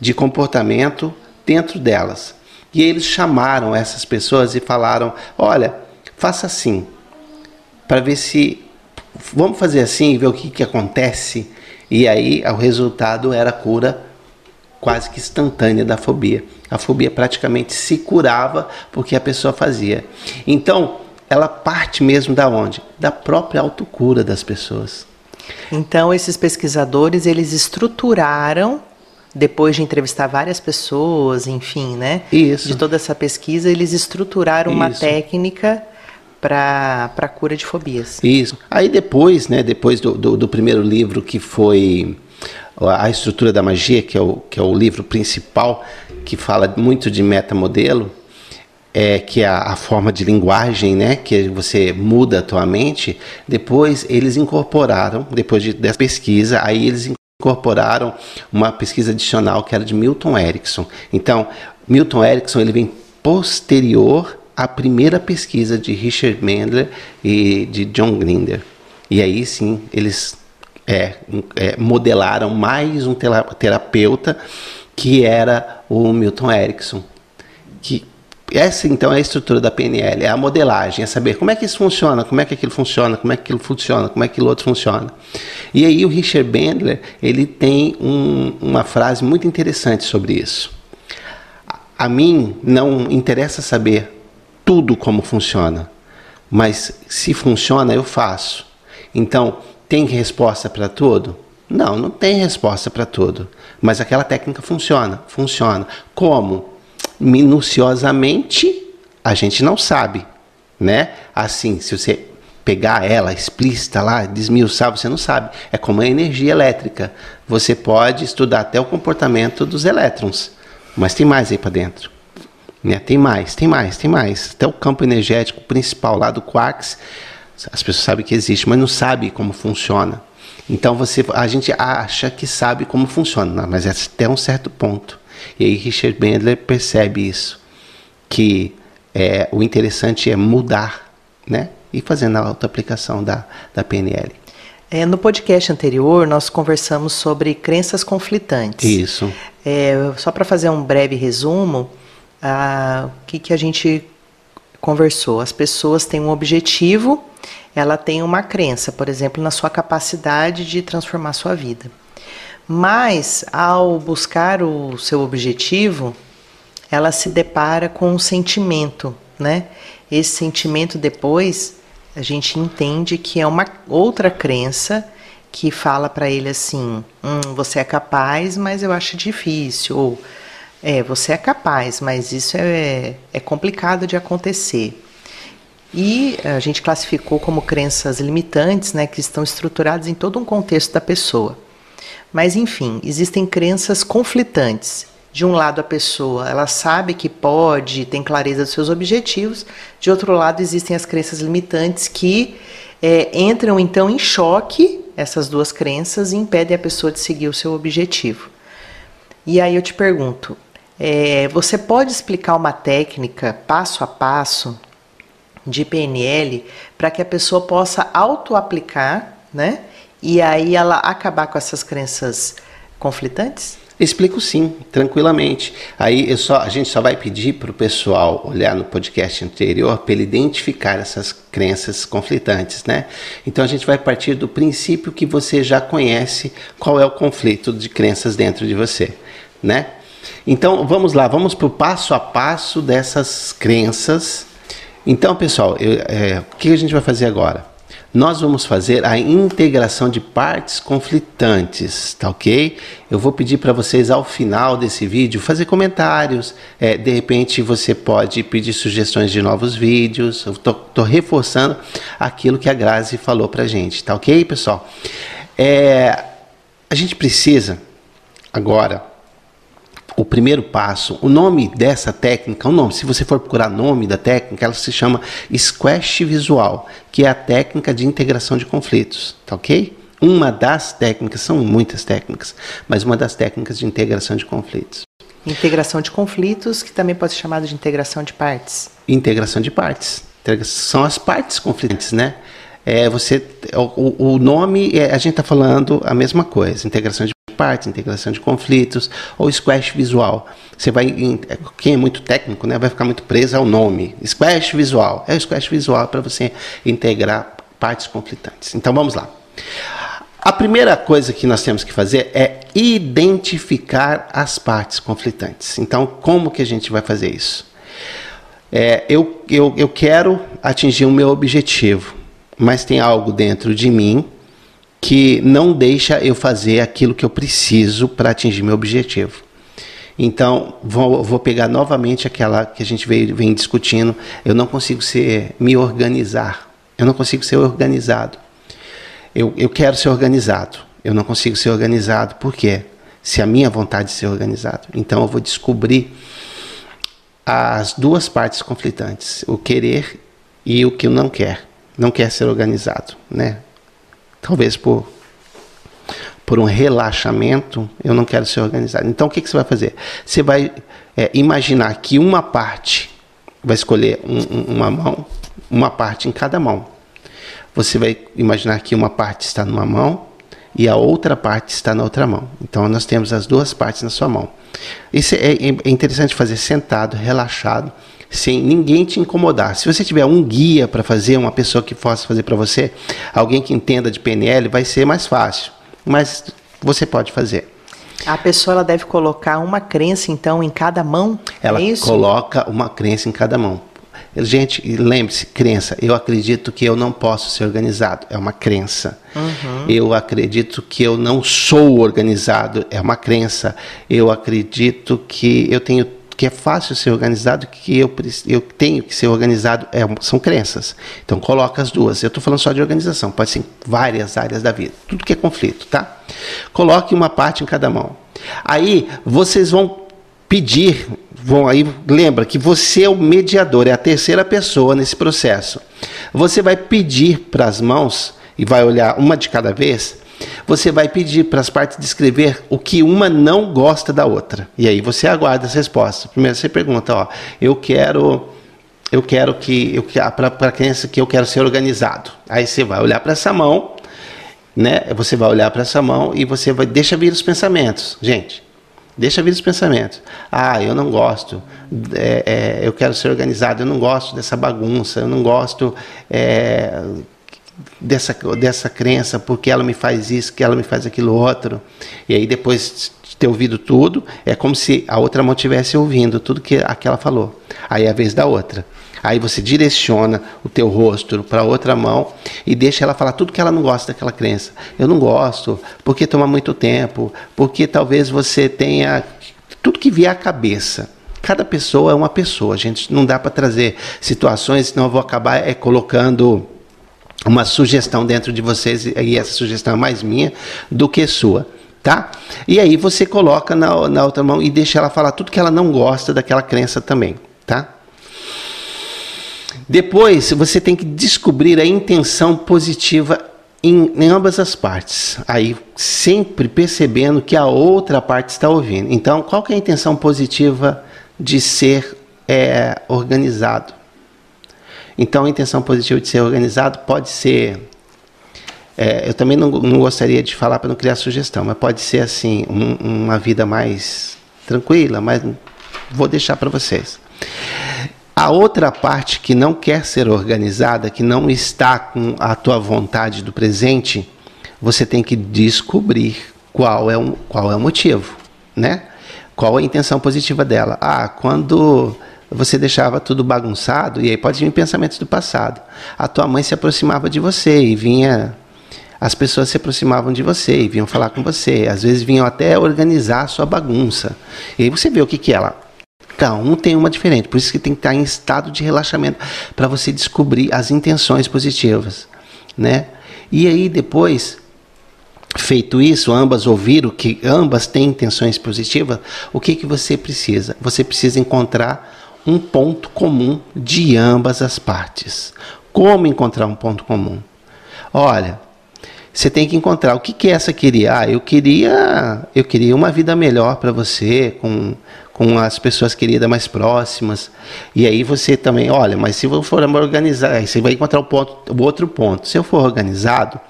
de comportamento dentro delas. E eles chamaram essas pessoas e falaram: olha, faça assim, para ver se. Vamos fazer assim e ver o que, que acontece. E aí o resultado era a cura quase que instantânea da fobia. A fobia praticamente se curava porque a pessoa fazia. Então, ela parte mesmo da onde? Da própria autocura das pessoas.
Então, esses pesquisadores, eles estruturaram depois de entrevistar várias pessoas, enfim, né?
Isso.
De toda essa pesquisa, eles estruturaram Isso. uma técnica para a cura de fobias.
Isso. Aí depois, né, depois do, do, do, primeiro livro que foi A Estrutura da Magia, que é o, que é o livro principal, que fala muito de metamodelo, é, que é a, a, forma de linguagem, né, que você muda a tua mente, depois eles incorporaram, depois de, dessa pesquisa, aí eles incorporaram uma pesquisa adicional que era de Milton Erickson. Então, Milton Erickson ele vem posterior à primeira pesquisa de Richard Mendler e de John Grinder. E aí sim eles é, é, modelaram mais um terapeuta que era o Milton Erickson, que essa então é a estrutura da PNL, é a modelagem, é saber como é que isso funciona, como é que aquilo funciona, como é que aquilo funciona, como é que aquilo outro funciona. E aí o Richard Bandler, ele tem um, uma frase muito interessante sobre isso. A mim não interessa saber tudo como funciona, mas se funciona eu faço. Então, tem resposta para tudo? Não, não tem resposta para tudo. Mas aquela técnica funciona, funciona. Como? minuciosamente a gente não sabe, né? Assim, se você pegar ela explícita lá, desmiuçar, você não sabe. É como a energia elétrica. Você pode estudar até o comportamento dos elétrons, mas tem mais aí para dentro. Né? Tem mais, tem mais, tem mais. Até o campo energético principal lá do quarks, as pessoas sabem que existe, mas não sabem como funciona. Então você, a gente acha que sabe como funciona, mas é até um certo ponto. E aí Richard Bandler percebe isso, que é, o interessante é mudar, né? E fazendo a auto-aplicação da, da PNL.
É, no podcast anterior, nós conversamos sobre crenças conflitantes.
Isso.
É, só para fazer um breve resumo, o que, que a gente conversou? As pessoas têm um objetivo, ela tem uma crença, por exemplo, na sua capacidade de transformar sua vida. Mas, ao buscar o seu objetivo, ela se depara com um sentimento, né? Esse sentimento depois a gente entende que é uma outra crença que fala para ele assim: hum, você é capaz, mas eu acho difícil. Ou é, você é capaz, mas isso é, é complicado de acontecer. E a gente classificou como crenças limitantes, né, que estão estruturadas em todo um contexto da pessoa. Mas enfim, existem crenças conflitantes. De um lado a pessoa, ela sabe que pode, tem clareza dos seus objetivos. De outro lado, existem as crenças limitantes que é, entram então em choque essas duas crenças e impedem a pessoa de seguir o seu objetivo. E aí eu te pergunto, é, você pode explicar uma técnica passo a passo de PNL para que a pessoa possa auto-aplicar, né? e aí ela acabar com essas crenças conflitantes?
Explico sim, tranquilamente. Aí eu só, a gente só vai pedir para o pessoal olhar no podcast anterior para ele identificar essas crenças conflitantes, né? Então a gente vai partir do princípio que você já conhece qual é o conflito de crenças dentro de você, né? Então vamos lá, vamos para o passo a passo dessas crenças. Então, pessoal, eu, é, o que a gente vai fazer agora? nós vamos fazer a integração de partes conflitantes, tá ok? Eu vou pedir para vocês ao final desse vídeo fazer comentários. É, de repente você pode pedir sugestões de novos vídeos. Eu tô, tô reforçando aquilo que a Grazi falou para gente, tá ok, pessoal? É, a gente precisa agora o primeiro passo, o nome dessa técnica, o nome, se você for procurar nome da técnica, ela se chama Squash Visual, que é a técnica de integração de conflitos, tá ok? uma das técnicas, são muitas técnicas, mas uma das técnicas de integração de conflitos.
Integração de conflitos, que também pode ser chamada de integração de partes.
Integração de partes. São as partes conflitantes, né? É, você, o, o nome, é, a gente está falando a mesma coisa, integração de partes, integração de conflitos, ou squash visual. Você vai, quem é muito técnico, né, vai ficar muito preso ao nome. Squash visual. É o squash visual para você integrar partes conflitantes. Então vamos lá. A primeira coisa que nós temos que fazer é identificar as partes conflitantes. Então, como que a gente vai fazer isso? É, eu, eu, eu quero atingir o meu objetivo, mas tem algo dentro de mim que não deixa eu fazer aquilo que eu preciso para atingir meu objetivo. Então, vou, vou, pegar novamente aquela que a gente veio, vem discutindo. Eu não consigo ser, me organizar. Eu não consigo ser organizado. Eu, eu quero ser organizado. Eu não consigo ser organizado. Por quê? Se a minha vontade de ser organizado. Então, eu vou descobrir as duas partes conflitantes: o querer e o que não quer. Não quer ser organizado, né? Talvez por, por um relaxamento, eu não quero ser organizado. Então, o que, que você vai fazer? Você vai é, imaginar que uma parte, vai escolher um, uma mão, uma parte em cada mão. Você vai imaginar que uma parte está numa mão e a outra parte está na outra mão. Então, nós temos as duas partes na sua mão. Isso é, é interessante fazer sentado, relaxado sem ninguém te incomodar. Se você tiver um guia para fazer, uma pessoa que possa fazer para você, alguém que entenda de PNL, vai ser mais fácil. Mas você pode fazer.
A pessoa ela deve colocar uma crença então em cada mão?
Ela é coloca uma crença em cada mão. Gente, lembre-se, crença. Eu acredito que eu não posso ser organizado. É uma crença. Uhum. Eu acredito que eu não sou organizado. É uma crença. Eu acredito que eu tenho que é fácil ser organizado, que eu, eu tenho que ser organizado, é, são crenças. Então coloca as duas. Eu estou falando só de organização, pode ser em várias áreas da vida, tudo que é conflito, tá? Coloque uma parte em cada mão. Aí vocês vão pedir, vão aí lembra que você é o mediador, é a terceira pessoa nesse processo. Você vai pedir para as mãos e vai olhar uma de cada vez você vai pedir para as partes descrever o que uma não gosta da outra. E aí você aguarda as respostas. Primeiro você pergunta, ó, eu quero eu quero que eu para a criança que eu quero ser organizado. Aí você vai olhar para essa mão, né? Você vai olhar para essa mão e você vai deixa vir os pensamentos, gente. Deixa vir os pensamentos. Ah, eu não gosto. É, é, eu quero ser organizado. Eu não gosto dessa bagunça. Eu não gosto é, dessa, dessa crença, porque ela me faz isso, que ela me faz aquilo outro. E aí depois de ter ouvido tudo, é como se a outra mão estivesse ouvindo tudo que aquela falou. Aí é a vez da outra. Aí você direciona o teu rosto para a outra mão e deixa ela falar tudo que ela não gosta daquela crença. Eu não gosto, porque toma muito tempo, porque talvez você tenha tudo que vier à cabeça. Cada pessoa é uma pessoa, gente. Não dá para trazer situações, senão eu vou acabar é, colocando uma sugestão dentro de vocês, e essa sugestão é mais minha do que sua. Tá? E aí você coloca na, na outra mão e deixa ela falar tudo que ela não gosta daquela crença também. Tá? Depois você tem que descobrir a intenção positiva em, em, ambas as partes. Aí sempre percebendo que a outra parte está ouvindo. Então, qual é a intenção positiva de ser é, organizado? Então, a intenção positiva de ser organizado pode ser. É, eu também não, não, gostaria de falar para não criar sugestão, mas pode ser assim, um, uma vida mais tranquila, mas vou deixar para vocês. A outra parte que não quer ser organizada, que não está com a tua vontade do presente, você tem que descobrir qual é, um, qual é o motivo, né? Qual a intenção positiva dela? Ah, quando você deixava tudo bagunçado e aí pode vir pensamentos do passado. A tua mãe se aproximava de você e vinha as pessoas se aproximavam de você e vinham falar com você, às vezes vinham até organizar a sua bagunça. E aí você vê o que que ela Cada um tem uma diferente, por isso que tem que estar em estado de relaxamento para você descobrir as intenções positivas, né? E aí depois feito isso, ambas ouviram que ambas têm intenções positivas, o que que você precisa? Você precisa encontrar um ponto comum de ambas as partes. Como encontrar um ponto comum? Olha, você tem que encontrar o que, que essa queria. Ah, eu queria, eu queria uma vida melhor para você, com, com as pessoas queridas mais próximas. E aí você também, olha, mas se eu for organizar, você vai encontrar o, ponto, o outro ponto. Se eu for organizado,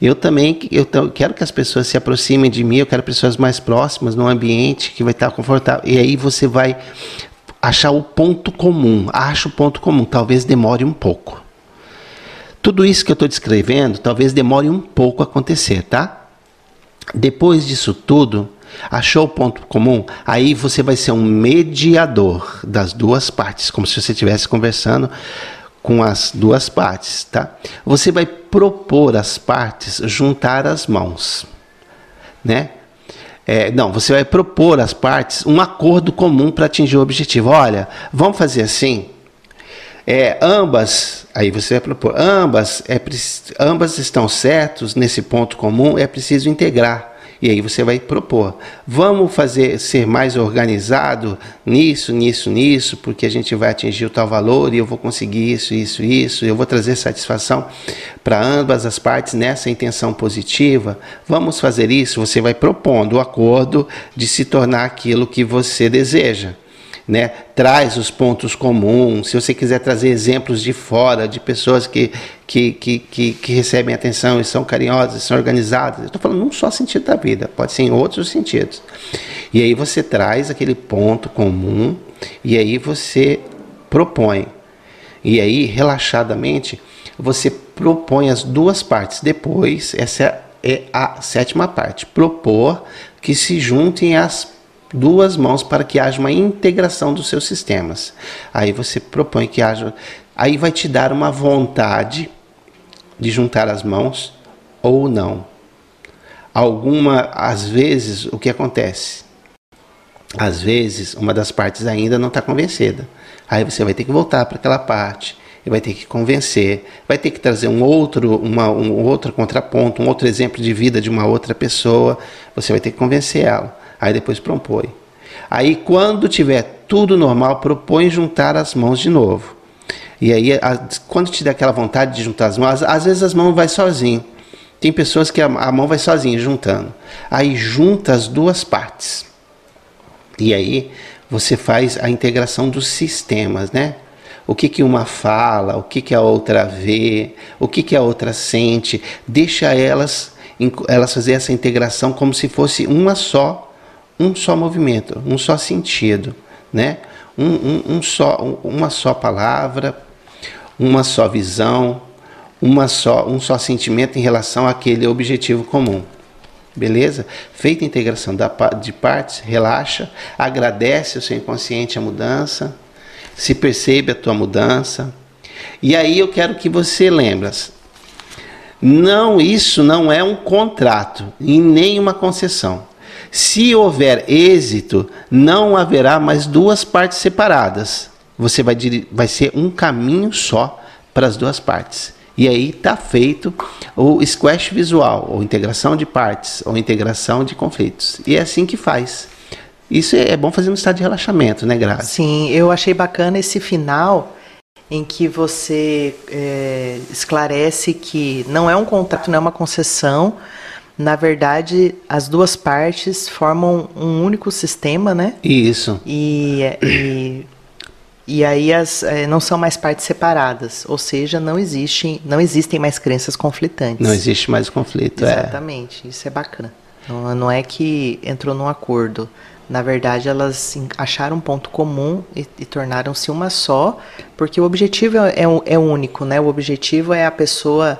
eu também eu quero que as pessoas se aproximem de mim, eu quero pessoas mais próximas, num ambiente que vai estar confortável. E aí você vai achar o ponto comum. Acha o ponto comum, talvez demore um pouco. Tudo isso que eu estou descrevendo, talvez demore um pouco a acontecer, tá? Depois disso tudo, achou o ponto comum? Aí você vai ser um mediador das duas partes, como se você estivesse conversando com as duas partes, tá? Você vai propor às partes juntar as mãos, né? É, não, você vai propor às partes um acordo comum para atingir o objetivo. Olha, vamos fazer assim. É, ambas, aí você vai propor, ambas, é, ambas estão certos nesse ponto comum, é preciso integrar. E aí você vai propor. Vamos fazer ser mais organizado nisso, nisso, nisso, porque a gente vai atingir o tal valor e eu vou conseguir isso, isso, isso. Eu vou trazer satisfação para ambas as partes nessa intenção positiva. Vamos fazer isso. Você vai propondo o acordo de se tornar aquilo que você deseja né? Traz os pontos comuns. Se você quiser trazer exemplos de fora, de pessoas que, que, que, que, que recebem atenção e são carinhosas, são organizadas. Eu estou falando num só sentido da vida, pode ser em outros sentidos. E aí você traz aquele ponto comum e aí você propõe. E aí, relaxadamente, você propõe as duas partes. Depois, essa é a sétima parte: propor que se juntem as duas mãos para que haja uma integração dos seus sistemas. Aí você propõe que haja. Aí vai te dar uma vontade de juntar as mãos ou não. Alguma, às vezes, o que acontece? Às vezes, uma das partes ainda não está convencida. Aí você vai ter que voltar para aquela parte e vai ter que convencer, vai ter que trazer um outro, uma, um outro contraponto, um outro exemplo de vida de uma outra pessoa. Você vai ter que convencer ela. Aí depois propõe. Aí quando tiver tudo normal, propõe juntar as mãos de novo. E aí, quando te der aquela vontade de juntar as mãos, às vezes as mãos vai sozinho. Tem pessoas que a, a mão vai sozinha juntando. Aí junta as duas partes. E aí você faz a integração dos sistemas, né? O que, que uma fala, o que, que a outra vê, o que, que a outra sente. Deixa elas, elas fazer essa integração como se fosse uma só um só movimento, um só sentido, né? Um, um, um só, uma só palavra, uma só visão, uma só, um só sentimento em relação àquele objetivo comum. Beleza? Feita a integração da, de partes, relaxa, agradece o seu inconsciente a mudança, se percebe a tua mudança. E aí eu quero que você lembre, não, isso não é um contrato e nem uma concessão. Se houver êxito, não haverá mais duas partes separadas. Você vai, vai ser um caminho só para as duas partes. E aí está feito o squash visual, ou integração de partes, ou integração de conflitos. E é assim que faz. Isso é bom fazer no estado de relaxamento, né, Grazi?
Sim, eu achei bacana esse final em que você é, esclarece que não é um contrato, não é uma concessão, na verdade, as duas partes formam um único sistema, né?
Isso.
E, e, e aí as, é, não são mais partes separadas, ou seja, não existem, não existem mais crenças conflitantes.
Não existe mais conflito,
Exatamente, é. Exatamente, isso é bacana. Não, não é que entrou num acordo. Na verdade, elas acharam um ponto comum e, e tornaram-se uma só, porque o objetivo é, é, é único, né? O objetivo é a pessoa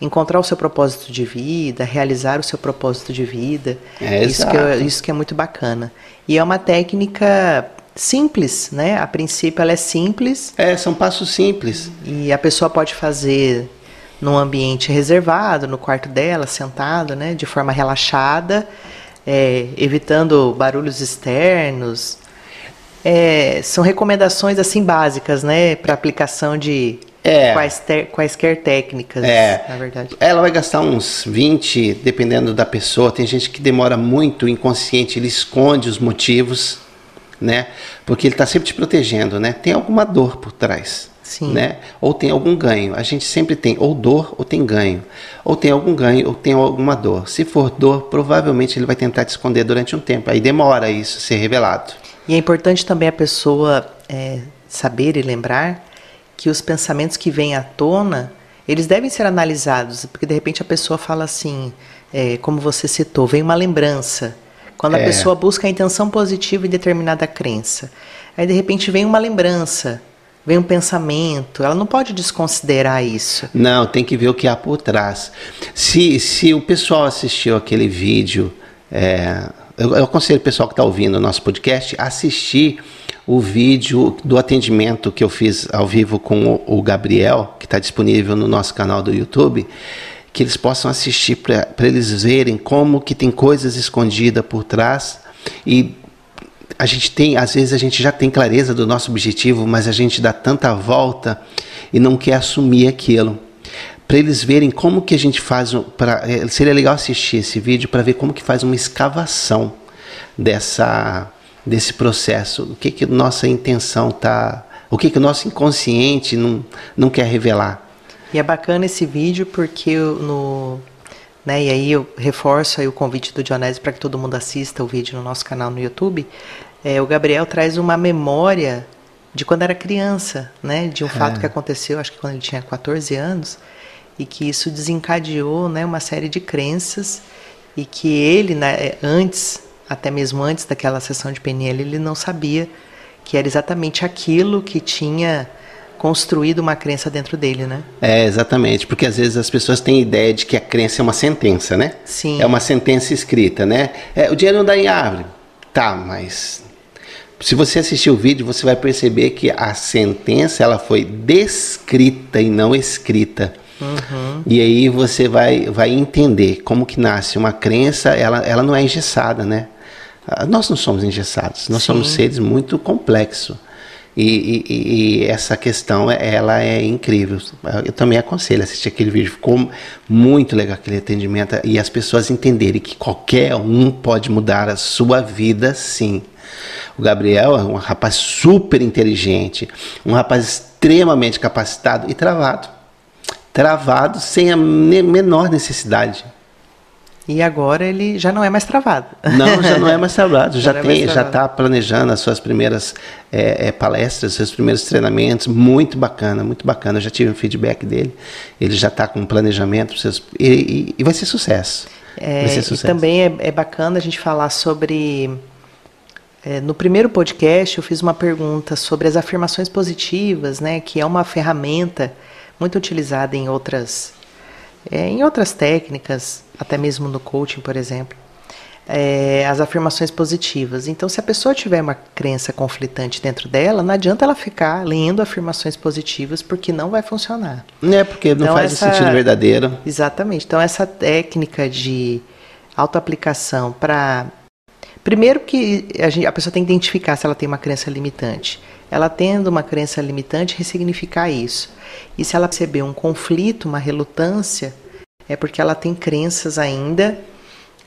encontrar o seu propósito de vida, realizar o seu propósito de vida.
É,
isso, que é, isso que é muito bacana. E é uma técnica simples, né? A princípio ela é simples.
É, são passos simples.
E a pessoa pode fazer num ambiente reservado, no quarto dela, sentado, né? De forma relaxada, é, evitando barulhos externos. É, são recomendações assim básicas, né? Para aplicação de é. Quaisquer, quaisquer técnicas,
é. na verdade. Ela vai gastar uns 20, dependendo da pessoa. Tem gente que demora muito, inconsciente, ele esconde os motivos, né? Porque ele está sempre te protegendo, né? Tem alguma dor por trás. Sim. Né? Ou tem algum ganho. A gente sempre tem ou dor ou tem ganho. Ou tem algum ganho ou tem alguma dor. Se for dor, provavelmente ele vai tentar te esconder durante um tempo. Aí demora isso ser revelado.
E é importante também a pessoa é, saber e lembrar que os pensamentos que vêm à tona, eles devem ser analisados. Porque de repente a pessoa fala assim, é, como você citou, vem uma lembrança. Quando a é. pessoa busca a intenção positiva em determinada crença. Aí de repente vem uma lembrança vem um pensamento, ela não pode desconsiderar isso.
Não, tem que ver o que há por trás. Se, se o pessoal assistiu aquele vídeo, é, eu, eu aconselho o pessoal que está ouvindo o nosso podcast a assistir o vídeo do atendimento que eu fiz ao vivo com o, Gabriel, que está disponível no nosso canal do YouTube, que eles possam assistir para eles verem como que tem coisas escondidas por trás e a gente tem, às vezes a gente já tem clareza do nosso objetivo, mas a gente dá tanta volta e não quer assumir aquilo. Para eles verem como que a gente faz, pra, é, seria legal assistir esse vídeo para ver como que faz uma escavação dessa desse processo, o que que nossa intenção tá, o que que o nosso inconsciente não, não quer revelar.
E é bacana esse vídeo porque no né, e aí eu reforço aí o convite do Dionésio para que todo mundo assista o vídeo no nosso canal no YouTube é, o Gabriel traz uma memória de quando era criança, né? De um é. fato que aconteceu, acho que quando ele tinha 14 anos, e que isso desencadeou, né, uma série de crenças e que ele, né, antes, até mesmo antes daquela sessão de PNL, ele não sabia que era exatamente aquilo que tinha construído uma crença dentro dele, né?
É, exatamente, porque às vezes as pessoas têm ideia de que a crença é uma sentença, né?
Sim.
É uma sentença escrita, né? É, o dinheiro não dá em árvore. Tá, mas se você assistir o vídeo, você vai perceber que a sentença ela foi descrita e não escrita. Uhum. E aí você vai, vai entender como que nasce uma crença, ela, ela não é engessada, né? Ah, nós não somos engessados, nós Sim. somos seres muito complexos. E, e, e, essa questão ela é incrível. Eu também aconselho assistir aquele vídeo. Ficou muito legal aquele atendimento e as pessoas entenderem que qualquer um pode mudar a sua vida, sim. O Gabriel é um rapaz super inteligente, um rapaz extremamente capacitado e travado. Travado sem a menor necessidade.
E agora ele já não é mais travado.
Não, já não é mais travado. já, já é tem, já está planejando as suas primeiras é, é, palestras, seus primeiros treinamentos. Muito bacana, muito bacana. Eu já tive um feedback dele. Ele já está com um planejamento seus, e, e, e, vai ser sucesso.
É, vai ser sucesso. E também é, é bacana a gente falar sobre é, no primeiro podcast eu fiz uma pergunta sobre as afirmações positivas, né, que é uma ferramenta muito utilizada em outras, é, em outras técnicas, até mesmo no coaching, por exemplo. É, as afirmações positivas. Então, se a pessoa tiver uma crença conflitante dentro dela, não adianta ela ficar lendo afirmações positivas, porque não vai funcionar.
É, porque não então, faz essa, sentido verdadeiro.
Exatamente. Então, essa técnica de autoaplicação para Primeiro que a, gente, a pessoa tem que identificar se ela tem uma crença limitante. Ela tendo uma crença limitante, ressignificar isso. E se ela perceber um conflito, uma relutância, é porque ela tem crenças ainda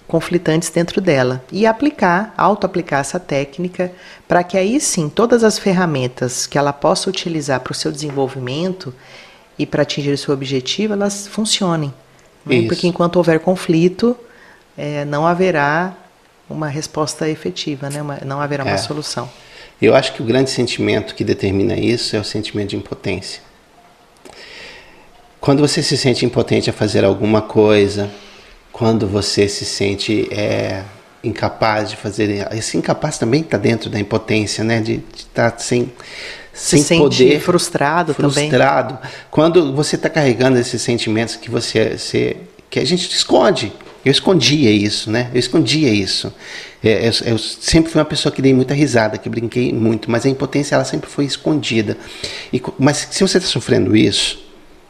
conflitantes dentro dela. E aplicar, auto-aplicar essa técnica, para que aí sim todas as ferramentas que ela possa utilizar para o seu desenvolvimento e para atingir o seu objetivo, elas funcionem. Né? Porque enquanto houver conflito, é, não haverá uma resposta efetiva, né? Uma, não haverá uma é. solução.
Eu acho que o grande sentimento que determina isso é o sentimento de impotência. Quando você se sente impotente a fazer alguma coisa, quando você se sente é, incapaz de fazer, esse incapaz também está dentro da impotência, né? De estar tá sem sem se poder,
frustrado,
frustrado. Também. Quando você está carregando esses sentimentos que você, você que a gente esconde, eu escondia isso, né? Eu escondia isso. É, eu, eu, sempre fui uma pessoa que dei muita risada, que brinquei muito, mas a impotência ela sempre foi escondida. E, mas se você está sofrendo isso,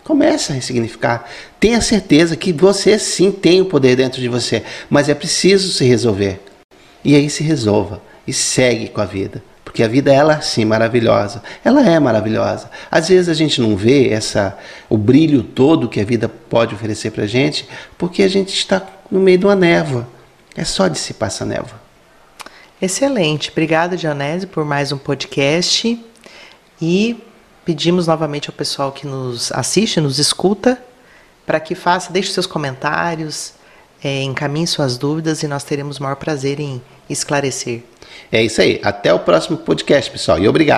comece a ressignificar. Tenha certeza que você sim tem o poder dentro de você, mas é preciso se resolver. E aí se resolva e segue com a vida. Porque a vida ela sim maravilhosa. Ela é maravilhosa. Às vezes a gente não vê essa o brilho todo que a vida pode oferecer para gente, porque a gente está no meio de uma névoa. É só dissipar essa névoa.
Excelente. Obrigada, Dionésio, por mais um podcast. E pedimos novamente ao pessoal que nos assiste, nos escuta, para que faça, deixe seus comentários, é, encaminhe suas dúvidas e nós teremos o maior prazer em esclarecer.
É isso aí. Até o próximo podcast, pessoal. E obrigado.